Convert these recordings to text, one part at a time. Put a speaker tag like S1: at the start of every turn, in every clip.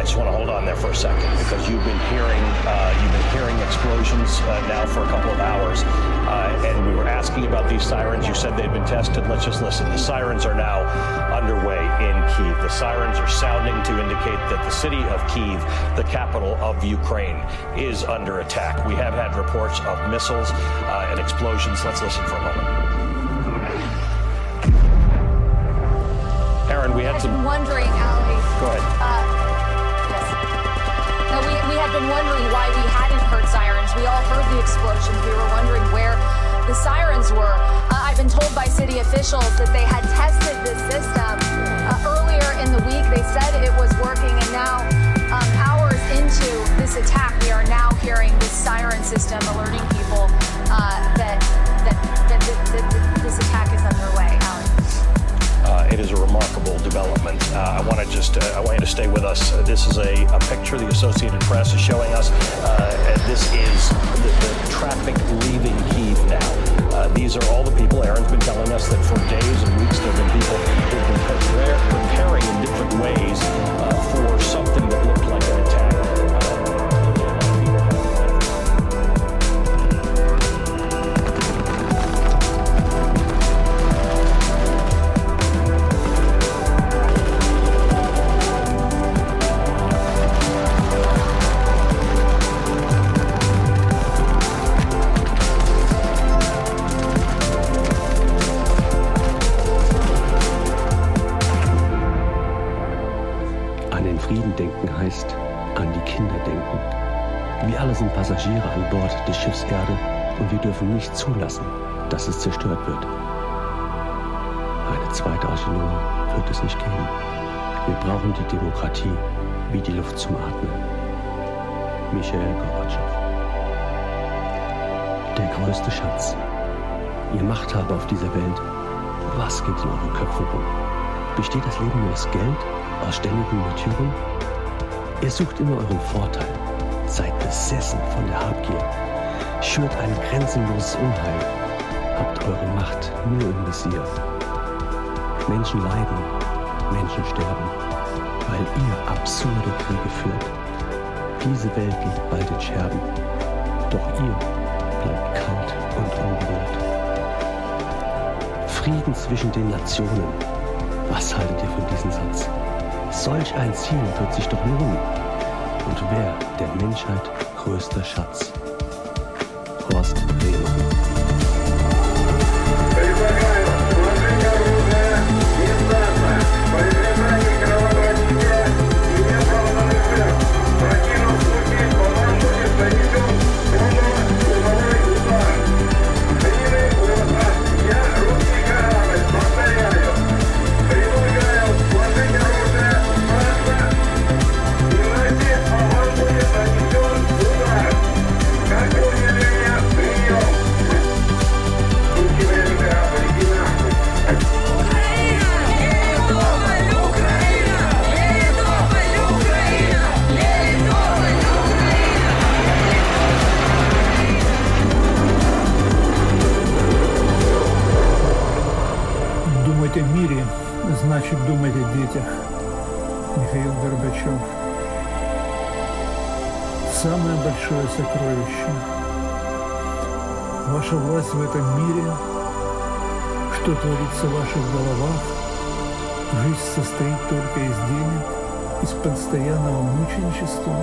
S1: I just want to hold on there for a second because you've been hearing uh, you've been hearing explosions uh, now for a couple of hours, uh, and we were asking about these sirens. You said they'd been tested. Let's just listen. The sirens are now underway in Kiev. The sirens are sounding to indicate that the city of Kiev, the capital of Ukraine, is under attack. We have had reports of missiles uh, and explosions. Let's listen for a moment. Aaron, we had
S2: I've
S1: some.
S2: wondering, Ali.
S1: Go ahead.
S2: Uh, had been wondering why we hadn't heard sirens. We all heard the explosions. We were wondering where the sirens were. Uh, I've been told by city officials that they had tested the system
S1: just, uh, I want you to stay with us. Uh, this is a, a picture the Associated Press is showing us. Uh, this is the, the traffic leaving Kiev now. Uh, these are all the people. Aaron's been telling us that for days and weeks there have been people who've been preparing An
S3: den Frieden denken heißt an die Kinder denken. Wir alle sind Passagiere an Bord des Schiffs Erde und wir dürfen nicht zulassen, dass es zerstört wird. Eine zweite Arche wird es nicht geben. Wir brauchen die Demokratie wie die Luft zum Atmen. Michael Gorbatschow. Der größte Schatz. Ihr Machthaber auf dieser Welt. Was geht in euren Köpfen rum? Besteht das Leben nur aus Geld, aus ständigen Märtyrern? Ihr sucht immer euren Vorteil, seid besessen von der Habgier, schürt ein grenzenloses Unheil, habt eure Macht nur im Visier. Menschen leiden, Menschen sterben, weil ihr absurde Kriege führt. Diese Welt liegt bald in Scherben, doch ihr bleibt kalt und unberührt. Frieden zwischen den Nationen. Was haltet ihr von diesem Satz? Solch ein Ziel wird sich doch lohnen. Und wer der Menschheit größter Schatz? Horst
S4: Самое большое сокровище. Ваша власть в этом мире, что творится в ваших головах, жизнь состоит только из денег, из постоянного мученичества.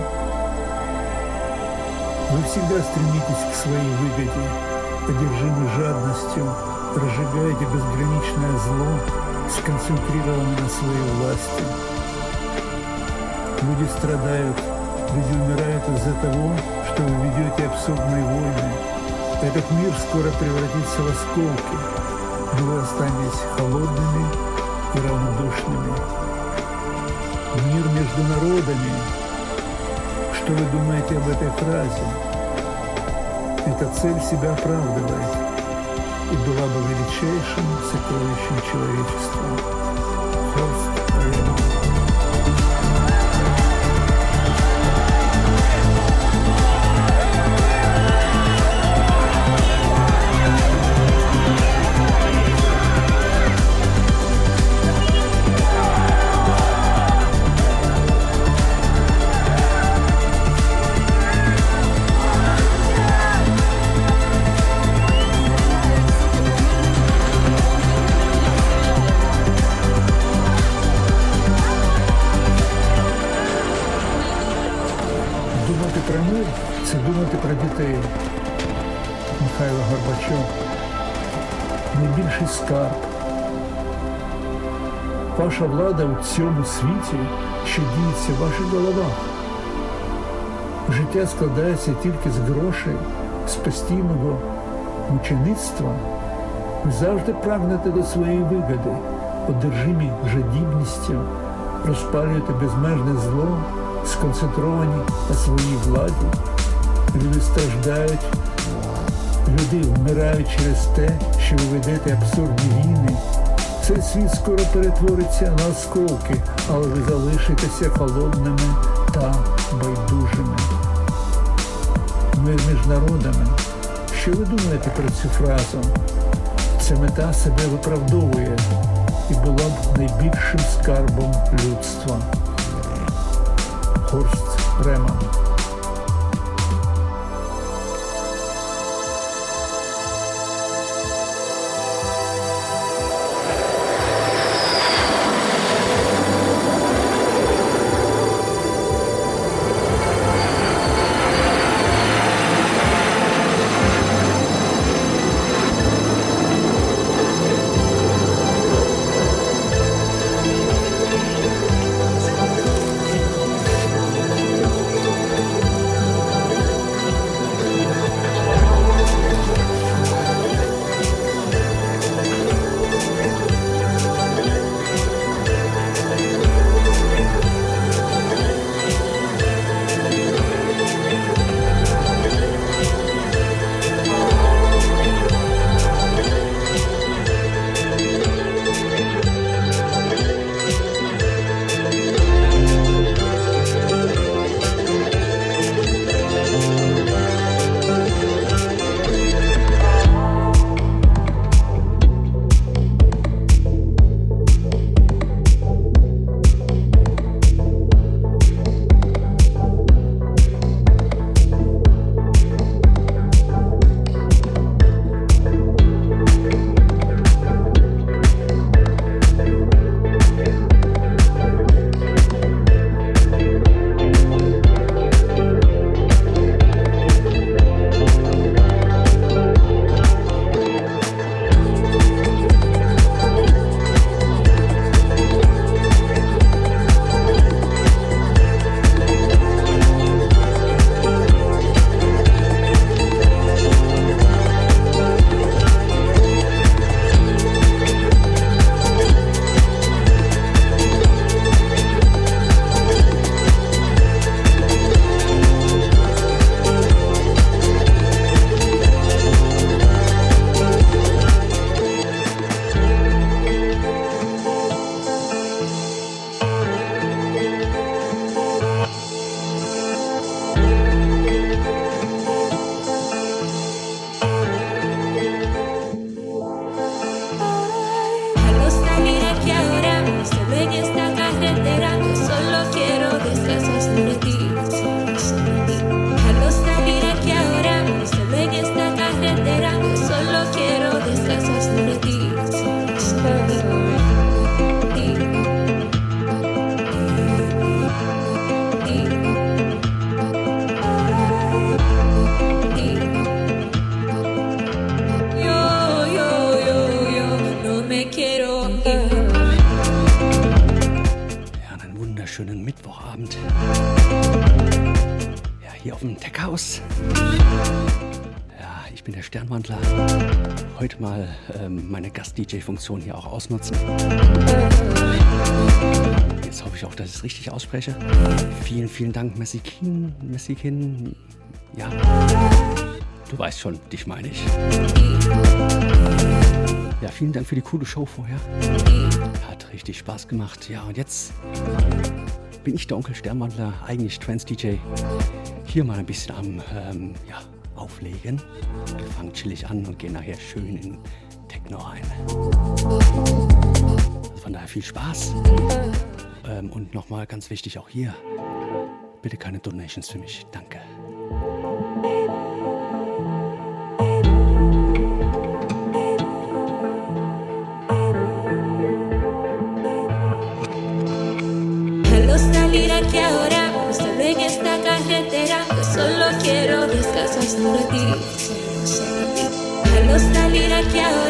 S4: Вы всегда стремитесь к своей выгоде, одержимы жадностью, разжигаете безграничное зло, сконцентрированы на своей власти. Люди страдают, люди умирают из-за того, что вы ведете абсурдные войны. Этот мир скоро превратится в осколки, но вы останетесь холодными и равнодушными. Мир между народами. Что вы думаете об этой фразе? Эта цель себя оправдывает и была бы величайшим сокровищем человечества. Думати про мир це думати про дітей. Михайло Горбачов. Найбільший скарб. Ваша влада у цьому світі, що діється в ваших головах. Життя складається тільки з грошей, з постійного мучеництва. Ви завжди прагнете до своєї вигоди, одержимі жадібністю, розпалюєте безмежне зло, сконцентровані на своїй владі. Люди страждають, люди вмирають через те, що ви ведете абсурдні війни. Цей світ скоро перетвориться на осколки, але ви залишитеся холодними та байдужими. Мир між народами. Що ви думаєте про цю фразу? Ця мета себе виправдовує і була б найбільшим скарбом людства.
S3: Horst Reman. Auf dem Techhaus. Ja, ich bin der Sternwandler. Heute mal ähm, meine Gast-DJ-Funktion hier auch ausnutzen. Jetzt hoffe ich auch, dass ich es richtig ausspreche. Vielen, vielen Dank, Messikin. Messikin. Ja, du weißt schon, dich meine ich. Ja, vielen Dank für die coole Show vorher. Hat richtig Spaß gemacht. Ja, und jetzt bin ich der Onkel Sternwandler, eigentlich Trans-DJ. Hier mal ein bisschen am ähm, ja, Auflegen. Wir fangen chillig an und gehen nachher schön in Techno ein. Also von daher viel Spaß. Ähm, und nochmal ganz wichtig auch hier. Bitte keine Donations für mich. Danke.
S5: Salir aquí ahora, nostalgia que agora.